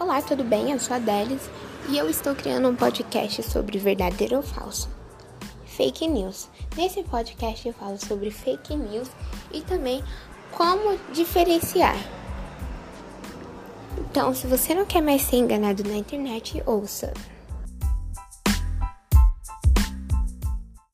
Olá, tudo bem? Eu sou a Delis e eu estou criando um podcast sobre verdadeiro ou falso. Fake news. Nesse podcast eu falo sobre fake news e também como diferenciar. Então, se você não quer mais ser enganado na internet, ouça.